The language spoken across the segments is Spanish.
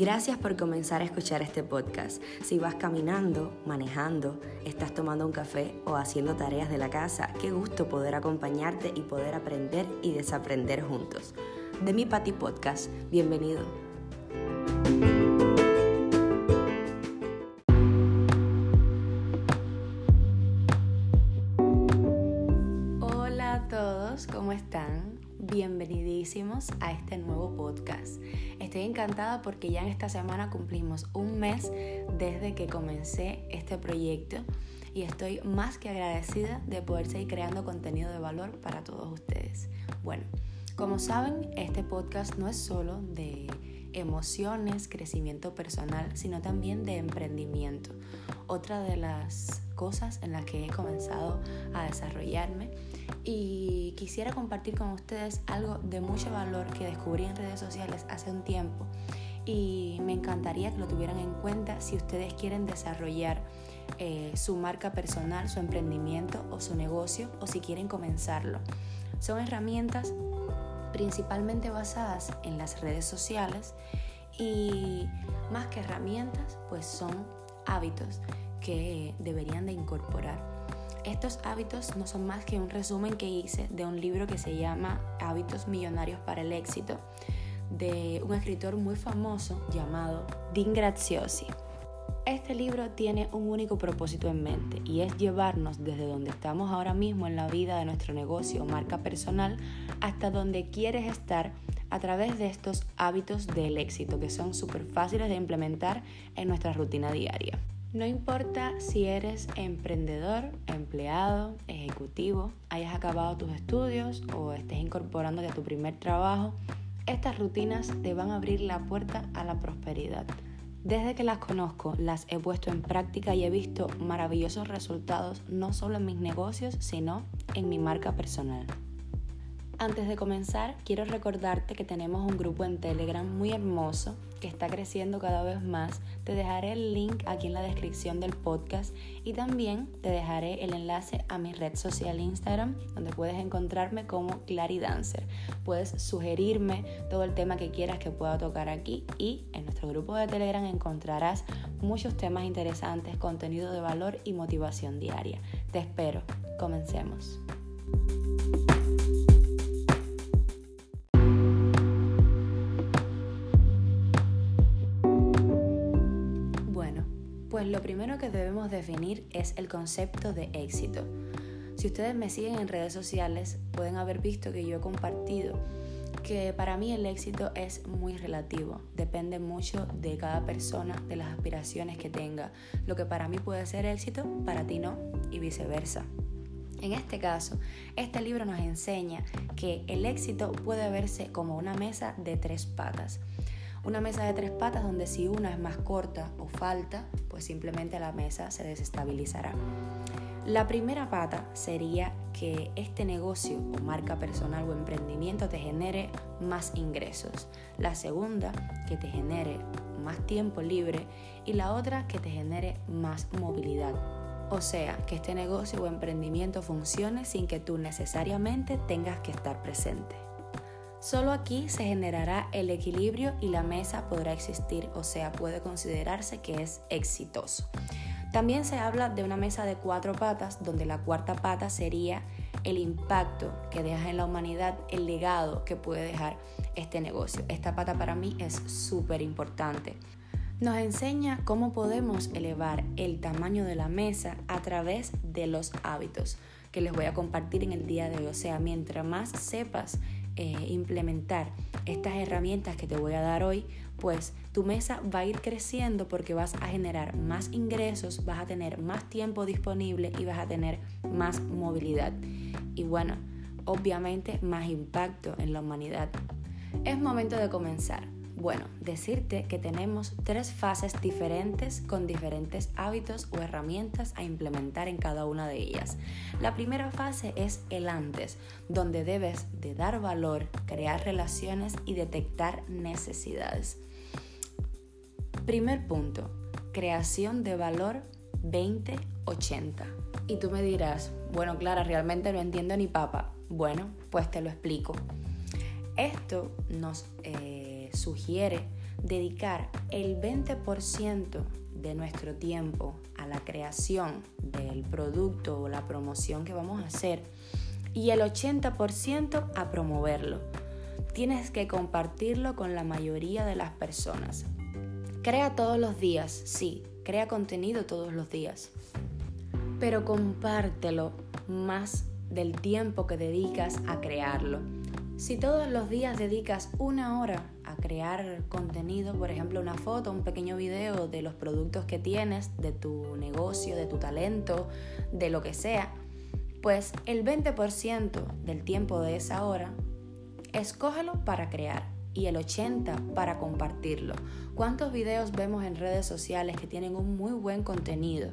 Gracias por comenzar a escuchar este podcast. Si vas caminando, manejando, estás tomando un café o haciendo tareas de la casa, qué gusto poder acompañarte y poder aprender y desaprender juntos. De mi Pati Podcast, bienvenido. Encantada porque ya en esta semana cumplimos un mes desde que comencé este proyecto y estoy más que agradecida de poder seguir creando contenido de valor para todos ustedes. Bueno, como saben, este podcast no es solo de emociones, crecimiento personal, sino también de emprendimiento. Otra de las cosas en las que he comenzado a desarrollarme y quisiera compartir con ustedes algo de mucho valor que descubrí en redes sociales hace un tiempo y me encantaría que lo tuvieran en cuenta si ustedes quieren desarrollar eh, su marca personal, su emprendimiento o su negocio o si quieren comenzarlo. Son herramientas principalmente basadas en las redes sociales y más que herramientas pues son hábitos que deberían de incorporar estos hábitos no son más que un resumen que hice de un libro que se llama Hábitos Millonarios para el Éxito, de un escritor muy famoso llamado Dean Graziosi. Este libro tiene un único propósito en mente y es llevarnos desde donde estamos ahora mismo en la vida de nuestro negocio o marca personal hasta donde quieres estar a través de estos hábitos del éxito que son súper fáciles de implementar en nuestra rutina diaria. No importa si eres emprendedor, empleado, ejecutivo, hayas acabado tus estudios o estés incorporándote a tu primer trabajo, estas rutinas te van a abrir la puerta a la prosperidad. Desde que las conozco, las he puesto en práctica y he visto maravillosos resultados no solo en mis negocios, sino en mi marca personal. Antes de comenzar, quiero recordarte que tenemos un grupo en Telegram muy hermoso que está creciendo cada vez más. Te dejaré el link aquí en la descripción del podcast y también te dejaré el enlace a mi red social Instagram donde puedes encontrarme como Clary Dancer. Puedes sugerirme todo el tema que quieras que pueda tocar aquí y en nuestro grupo de Telegram encontrarás muchos temas interesantes, contenido de valor y motivación diaria. Te espero. Comencemos. Pues lo primero que debemos definir es el concepto de éxito. Si ustedes me siguen en redes sociales, pueden haber visto que yo he compartido que para mí el éxito es muy relativo, depende mucho de cada persona, de las aspiraciones que tenga. Lo que para mí puede ser éxito, para ti no, y viceversa. En este caso, este libro nos enseña que el éxito puede verse como una mesa de tres patas. Una mesa de tres patas donde si una es más corta o falta, pues simplemente la mesa se desestabilizará. La primera pata sería que este negocio o marca personal o emprendimiento te genere más ingresos. La segunda, que te genere más tiempo libre. Y la otra, que te genere más movilidad. O sea, que este negocio o emprendimiento funcione sin que tú necesariamente tengas que estar presente. Solo aquí se generará el equilibrio y la mesa podrá existir, o sea, puede considerarse que es exitoso. También se habla de una mesa de cuatro patas, donde la cuarta pata sería el impacto que deja en la humanidad, el legado que puede dejar este negocio. Esta pata para mí es súper importante. Nos enseña cómo podemos elevar el tamaño de la mesa a través de los hábitos que les voy a compartir en el día de hoy. O sea, mientras más sepas eh, implementar estas herramientas que te voy a dar hoy, pues tu mesa va a ir creciendo porque vas a generar más ingresos, vas a tener más tiempo disponible y vas a tener más movilidad. Y bueno, obviamente más impacto en la humanidad. Es momento de comenzar. Bueno, decirte que tenemos tres fases diferentes con diferentes hábitos o herramientas a implementar en cada una de ellas. La primera fase es el antes, donde debes de dar valor, crear relaciones y detectar necesidades. Primer punto, creación de valor 2080. Y tú me dirás, bueno Clara, realmente no entiendo ni papa. Bueno, pues te lo explico. Esto nos... Eh, sugiere dedicar el 20% de nuestro tiempo a la creación del producto o la promoción que vamos a hacer y el 80% a promoverlo. Tienes que compartirlo con la mayoría de las personas. Crea todos los días, sí, crea contenido todos los días, pero compártelo más del tiempo que dedicas a crearlo. Si todos los días dedicas una hora a crear contenido, por ejemplo una foto, un pequeño video de los productos que tienes, de tu negocio, de tu talento, de lo que sea, pues el 20% del tiempo de esa hora, escógelo para crear y el 80% para compartirlo. ¿Cuántos videos vemos en redes sociales que tienen un muy buen contenido?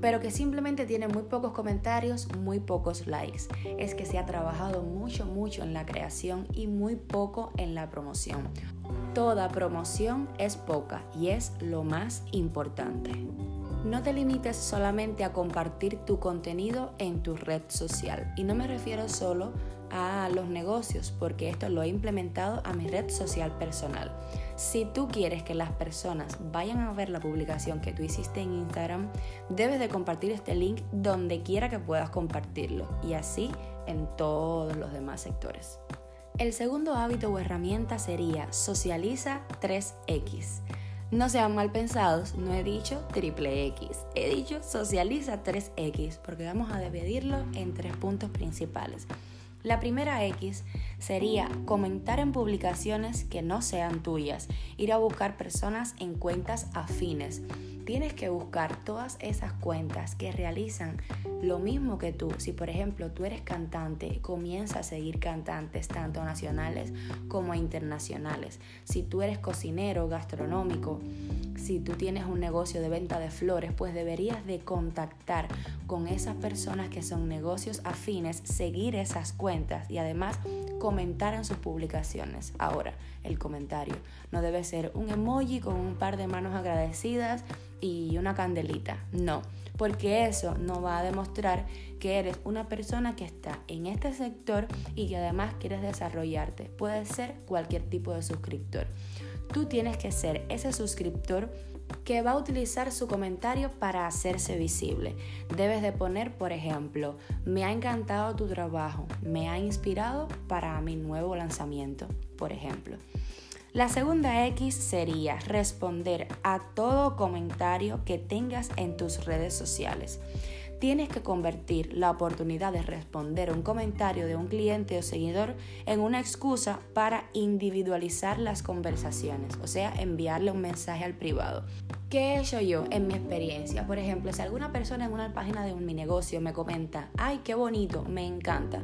Pero que simplemente tiene muy pocos comentarios, muy pocos likes. Es que se ha trabajado mucho, mucho en la creación y muy poco en la promoción. Toda promoción es poca y es lo más importante. No te limites solamente a compartir tu contenido en tu red social. Y no me refiero solo a los negocios, porque esto lo he implementado a mi red social personal. Si tú quieres que las personas vayan a ver la publicación que tú hiciste en Instagram, debes de compartir este link donde quiera que puedas compartirlo y así en todos los demás sectores. El segundo hábito o herramienta sería socializa 3X. No sean mal pensados, no he dicho triple X, he dicho socializa 3X porque vamos a dividirlo en tres puntos principales. La primera X sería comentar en publicaciones que no sean tuyas, ir a buscar personas en cuentas afines. Tienes que buscar todas esas cuentas que realizan lo mismo que tú. Si por ejemplo tú eres cantante, comienza a seguir cantantes tanto nacionales como internacionales. Si tú eres cocinero, gastronómico, si tú tienes un negocio de venta de flores, pues deberías de contactar con esas personas que son negocios afines, seguir esas cuentas y además comentar en sus publicaciones. Ahora, el comentario no debe ser un emoji con un par de manos agradecidas y una candelita. No, porque eso no va a demostrar que eres una persona que está en este sector y que además quieres desarrollarte. Puede ser cualquier tipo de suscriptor. Tú tienes que ser ese suscriptor que va a utilizar su comentario para hacerse visible. Debes de poner, por ejemplo, me ha encantado tu trabajo, me ha inspirado para mi nuevo lanzamiento, por ejemplo. La segunda X sería responder a todo comentario que tengas en tus redes sociales. Tienes que convertir la oportunidad de responder un comentario de un cliente o seguidor en una excusa para individualizar las conversaciones, o sea, enviarle un mensaje al privado. ¿Qué he hecho yo en mi experiencia? Por ejemplo, si alguna persona en una página de mi negocio me comenta, ay, qué bonito, me encanta,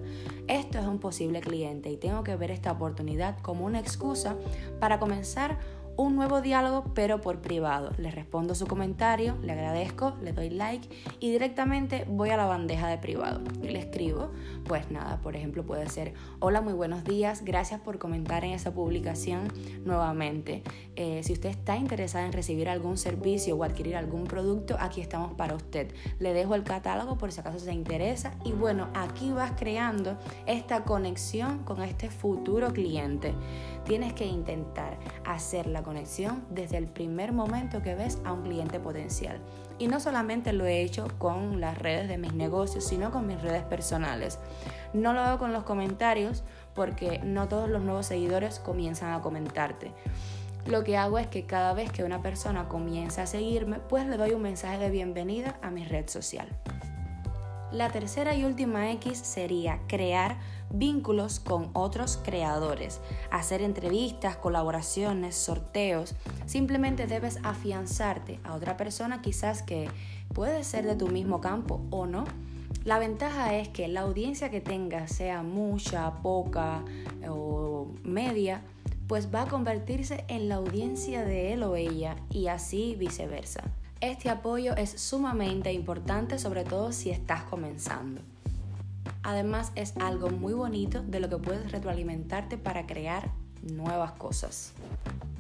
esto es un posible cliente y tengo que ver esta oportunidad como una excusa para comenzar un nuevo diálogo pero por privado. Le respondo su comentario, le agradezco, le doy like y directamente voy a la bandeja de privado y le escribo, pues nada, por ejemplo puede ser, hola, muy buenos días, gracias por comentar en esa publicación nuevamente. Eh, si usted está interesada en recibir algún servicio o adquirir algún producto, aquí estamos para usted. Le dejo el catálogo por si acaso se interesa y bueno, aquí vas creando esta conexión con este futuro cliente. Tienes que intentar hacer la conexión desde el primer momento que ves a un cliente potencial. Y no solamente lo he hecho con las redes de mis negocios, sino con mis redes personales. No lo hago con los comentarios porque no todos los nuevos seguidores comienzan a comentarte. Lo que hago es que cada vez que una persona comienza a seguirme, pues le doy un mensaje de bienvenida a mi red social. La tercera y última X sería crear vínculos con otros creadores, hacer entrevistas, colaboraciones, sorteos. Simplemente debes afianzarte a otra persona quizás que puede ser de tu mismo campo o no. La ventaja es que la audiencia que tengas, sea mucha, poca o media, pues va a convertirse en la audiencia de él o ella y así viceversa. Este apoyo es sumamente importante, sobre todo si estás comenzando. Además es algo muy bonito de lo que puedes retroalimentarte para crear nuevas cosas.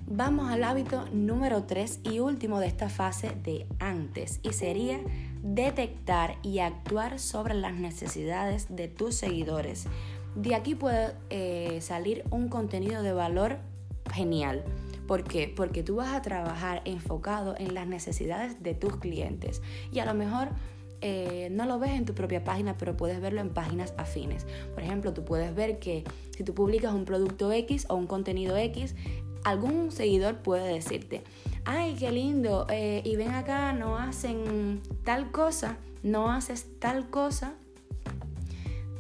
Vamos al hábito número 3 y último de esta fase de antes y sería detectar y actuar sobre las necesidades de tus seguidores. De aquí puede eh, salir un contenido de valor genial. ¿Por qué? Porque tú vas a trabajar enfocado en las necesidades de tus clientes. Y a lo mejor eh, no lo ves en tu propia página, pero puedes verlo en páginas afines. Por ejemplo, tú puedes ver que si tú publicas un producto X o un contenido X, algún seguidor puede decirte, ay, qué lindo, eh, y ven acá, no hacen tal cosa, no haces tal cosa.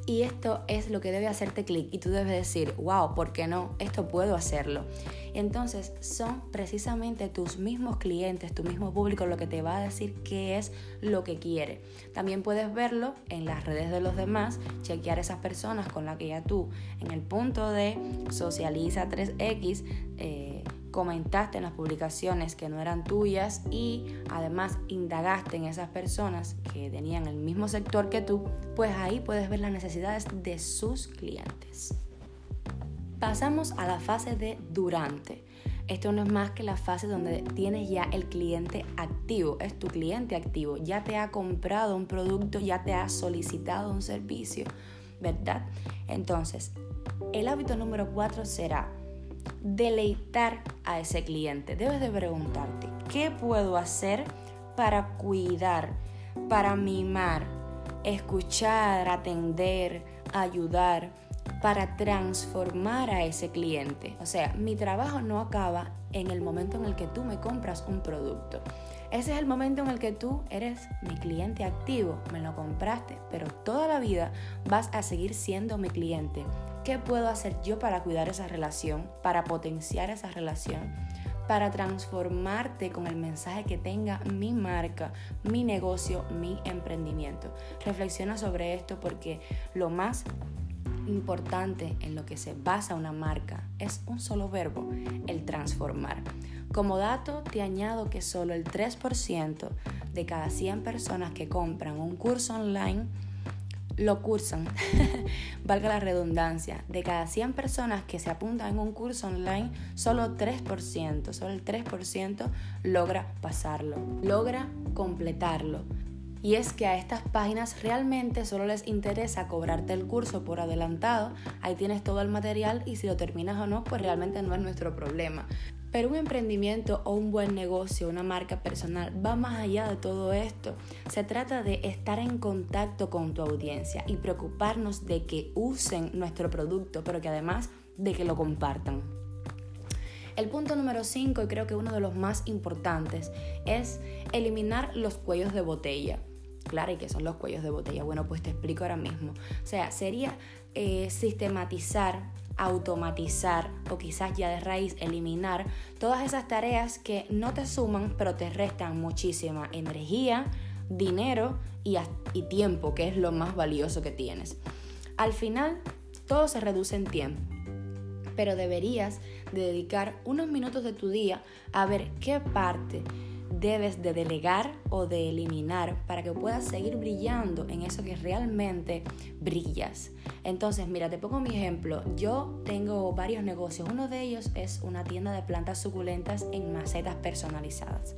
Y esto es lo que debe hacerte clic y tú debes decir, wow, ¿por qué no? Esto puedo hacerlo. Entonces son precisamente tus mismos clientes, tu mismo público lo que te va a decir qué es lo que quiere. También puedes verlo en las redes de los demás, chequear esas personas con las que ya tú en el punto de socializa 3X. Eh, comentaste en las publicaciones que no eran tuyas y además indagaste en esas personas que tenían el mismo sector que tú, pues ahí puedes ver las necesidades de sus clientes. Pasamos a la fase de durante. Esto no es más que la fase donde tienes ya el cliente activo, es tu cliente activo, ya te ha comprado un producto, ya te ha solicitado un servicio, ¿verdad? Entonces, el hábito número cuatro será deleitar a ese cliente. Debes de preguntarte, ¿qué puedo hacer para cuidar, para mimar, escuchar, atender, ayudar? para transformar a ese cliente. O sea, mi trabajo no acaba en el momento en el que tú me compras un producto. Ese es el momento en el que tú eres mi cliente activo, me lo compraste, pero toda la vida vas a seguir siendo mi cliente. ¿Qué puedo hacer yo para cuidar esa relación, para potenciar esa relación? para transformarte con el mensaje que tenga mi marca, mi negocio, mi emprendimiento. Reflexiona sobre esto porque lo más importante en lo que se basa una marca es un solo verbo, el transformar. Como dato, te añado que solo el 3% de cada 100 personas que compran un curso online lo cursan, valga la redundancia, de cada 100 personas que se apuntan en un curso online, solo 3%, solo el 3% logra pasarlo, logra completarlo. Y es que a estas páginas realmente solo les interesa cobrarte el curso por adelantado, ahí tienes todo el material y si lo terminas o no, pues realmente no es nuestro problema. Pero un emprendimiento o un buen negocio, una marca personal, va más allá de todo esto. Se trata de estar en contacto con tu audiencia y preocuparnos de que usen nuestro producto, pero que además de que lo compartan. El punto número 5, y creo que uno de los más importantes, es eliminar los cuellos de botella. Claro, ¿y qué son los cuellos de botella? Bueno, pues te explico ahora mismo. O sea, sería eh, sistematizar, automatizar o quizás ya de raíz eliminar todas esas tareas que no te suman, pero te restan muchísima energía, dinero y, tiempo, que es lo más valioso que tienes. Al final, todo se reduce en tiempo pero deberías dedicar unos minutos de tu día a ver qué parte debes de delegar o de eliminar para que puedas seguir brillando en eso que realmente brillas. Entonces, mira, te pongo mi ejemplo. Yo tengo varios negocios. Uno de ellos es una tienda de plantas suculentas en macetas personalizadas.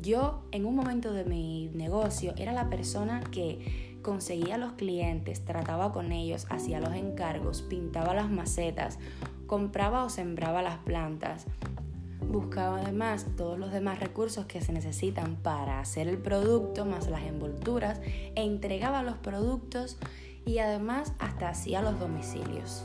Yo en un momento de mi negocio era la persona que conseguía los clientes, trataba con ellos, hacía los encargos, pintaba las macetas, compraba o sembraba las plantas, buscaba además todos los demás recursos que se necesitan para hacer el producto, más las envolturas, e entregaba los productos y además hasta hacía los domicilios.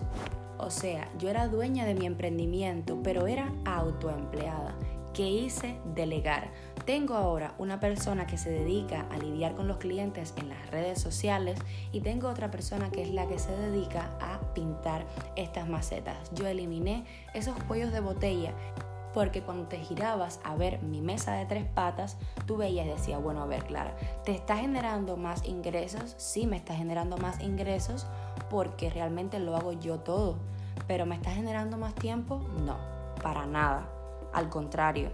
O sea, yo era dueña de mi emprendimiento, pero era autoempleada. ¿Qué hice? Delegar. Tengo ahora una persona que se dedica a lidiar con los clientes en las redes sociales y tengo otra persona que es la que se dedica a pintar estas macetas. Yo eliminé esos cuellos de botella porque cuando te girabas a ver mi mesa de tres patas, tú veías y decías, bueno, a ver, Clara, ¿te está generando más ingresos? Sí, me está generando más ingresos porque realmente lo hago yo todo. Pero ¿me está generando más tiempo? No, para nada. Al contrario,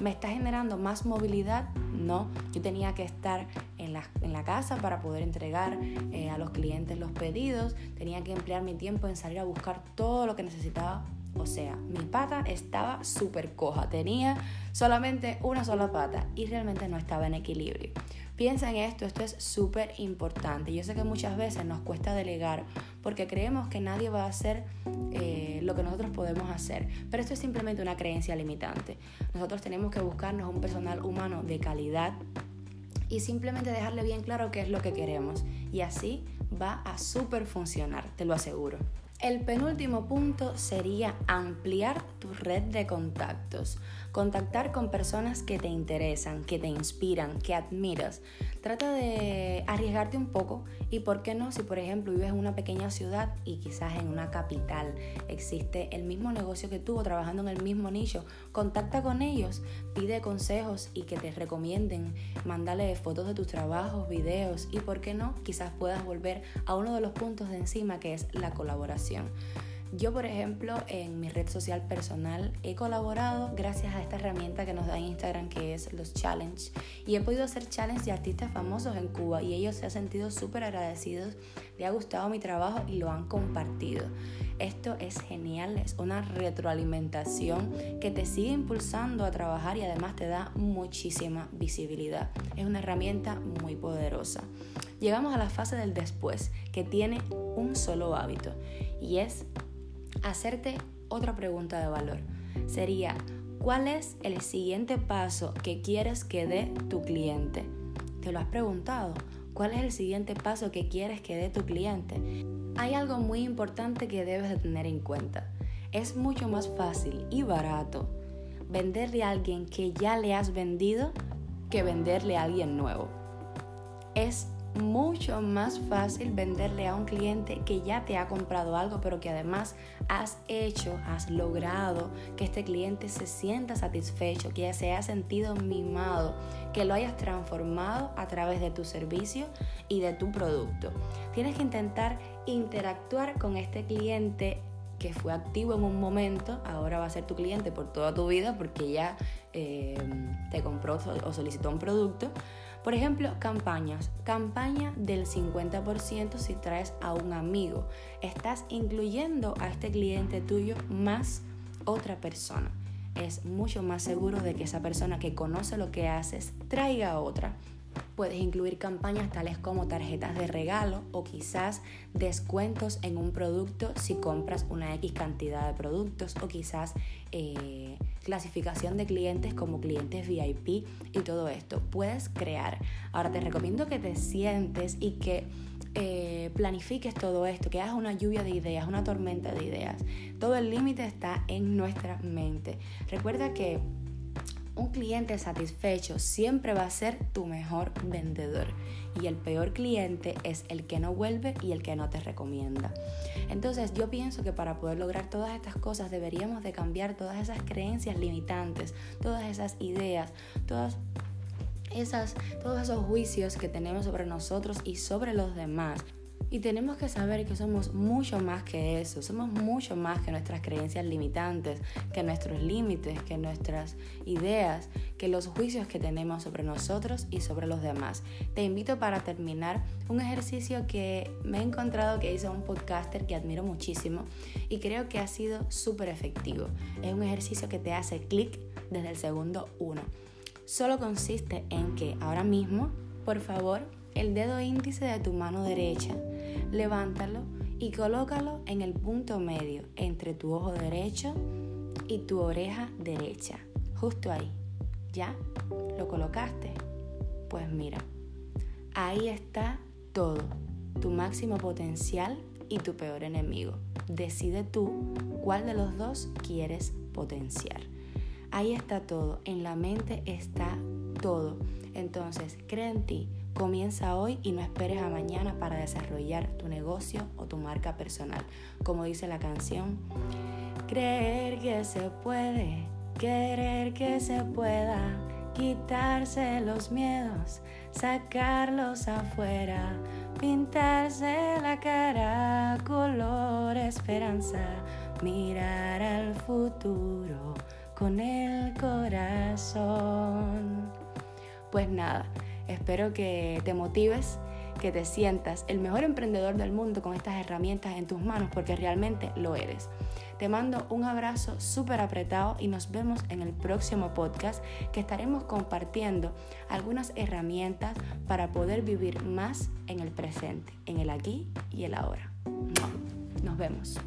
¿me está generando más movilidad? No, yo tenía que estar en la, casa para poder entregar eh, a los clientes los pedidos, tenía que emplear mi tiempo en salir a buscar todo lo que necesitaba o sea, mi pata estaba súper coja, tenía solamente una sola pata y realmente no estaba en equilibrio. Piensa en esto, esto es súper importante. Yo sé que muchas veces nos cuesta delegar porque creemos que nadie va a hacer eh, lo que nosotros podemos hacer. Pero esto es simplemente una creencia limitante. Nosotros tenemos que buscarnos un personal humano de calidad y simplemente dejarle bien claro qué es lo que queremos. Y así va a súper funcionar, te lo aseguro. El penúltimo punto sería ampliar tu red de contactos. Contactar con personas que te interesan, que te inspiran, que admiras. Trata de arriesgarte un poco y por qué no si por ejemplo vives en una pequeña ciudad y quizás en una capital existe el mismo negocio que tú trabajando en el mismo nicho, contacta con ellos, pide consejos y que te recomienden, mándale fotos de tus trabajos, videos y por qué no quizás puedas volver a uno de los puntos de encima que es la colaboración. Yo, por ejemplo, en mi red social personal he colaborado gracias a esta herramienta que nos da Instagram que es los challenge y he podido hacer challenge de artistas famosos en Cuba y ellos se han sentido súper agradecidos, le ha gustado mi trabajo y lo han compartido. Esto es genial, es una retroalimentación que te sigue impulsando a trabajar y además te da muchísima visibilidad. Es una herramienta muy poderosa. Llegamos a la fase del después, que tiene un solo hábito y es hacerte otra pregunta de valor. Sería, ¿cuál es el siguiente paso que quieres que dé tu cliente? ¿Te lo has preguntado? ¿Cuál es el siguiente paso que quieres que dé tu cliente? Hay algo muy importante que debes de tener en cuenta. Es mucho más fácil y barato venderle a alguien que ya le has vendido que venderle a alguien nuevo. Es mucho más fácil venderle a un cliente que ya te ha comprado algo, pero que además has hecho, has logrado que este cliente se sienta satisfecho, que se haya sentido mimado, que lo hayas transformado a través de tu servicio y de tu producto. Tienes que intentar interactuar con este cliente que fue activo en un momento, ahora va a ser tu cliente por toda tu vida porque ya eh, te compró o solicitó un producto por ejemplo, campañas. Campaña del 50% si traes a un amigo. Estás incluyendo a este cliente tuyo más otra persona. Es mucho más seguro de que esa persona que conoce lo que haces traiga a otra. Puedes incluir campañas tales como tarjetas de regalo o quizás descuentos en un producto si compras una X cantidad de productos o quizás eh, clasificación de clientes como clientes VIP y todo esto. Puedes crear. Ahora te recomiendo que te sientes y que eh, planifiques todo esto, que hagas una lluvia de ideas, una tormenta de ideas. Todo el límite está en nuestra mente. Recuerda que un cliente satisfecho siempre va a ser tu mejor vendedor y el peor cliente es el que no vuelve y el que no te recomienda. Entonces yo pienso que para poder lograr todas estas cosas deberíamos de cambiar todas esas creencias limitantes, todas esas ideas, todas esas, todos esos juicios que tenemos sobre nosotros y sobre los demás. Y tenemos que saber que somos mucho más que eso, somos mucho más que nuestras creencias limitantes, que nuestros límites, que nuestras ideas, que los juicios que tenemos sobre nosotros y sobre los demás. Te invito para terminar un ejercicio que me he encontrado que hizo un podcaster que admiro muchísimo y creo que ha sido súper efectivo. Es un ejercicio que te hace clic desde el segundo uno. Solo consiste en que ahora mismo, por favor, el dedo índice de tu mano derecha levántalo y colócalo en el punto medio entre tu ojo derecho y tu oreja derecha, justo ahí. ¿Ya? ¿Lo colocaste? Pues mira, ahí está todo, tu máximo potencial y tu peor enemigo. Decide tú cuál de los dos quieres potenciar. Ahí está todo, en la mente está todo. Entonces, cree en ti, Comienza hoy y no esperes a mañana para desarrollar tu negocio o tu marca personal. Como dice la canción, creer que se puede, querer que se pueda, quitarse los miedos, sacarlos afuera, pintarse la cara color esperanza, mirar al futuro con el corazón. Pues nada, Espero que te motives, que te sientas el mejor emprendedor del mundo con estas herramientas en tus manos porque realmente lo eres. Te mando un abrazo súper apretado y nos vemos en el próximo podcast que estaremos compartiendo algunas herramientas para poder vivir más en el presente, en el aquí y el ahora. Nos vemos.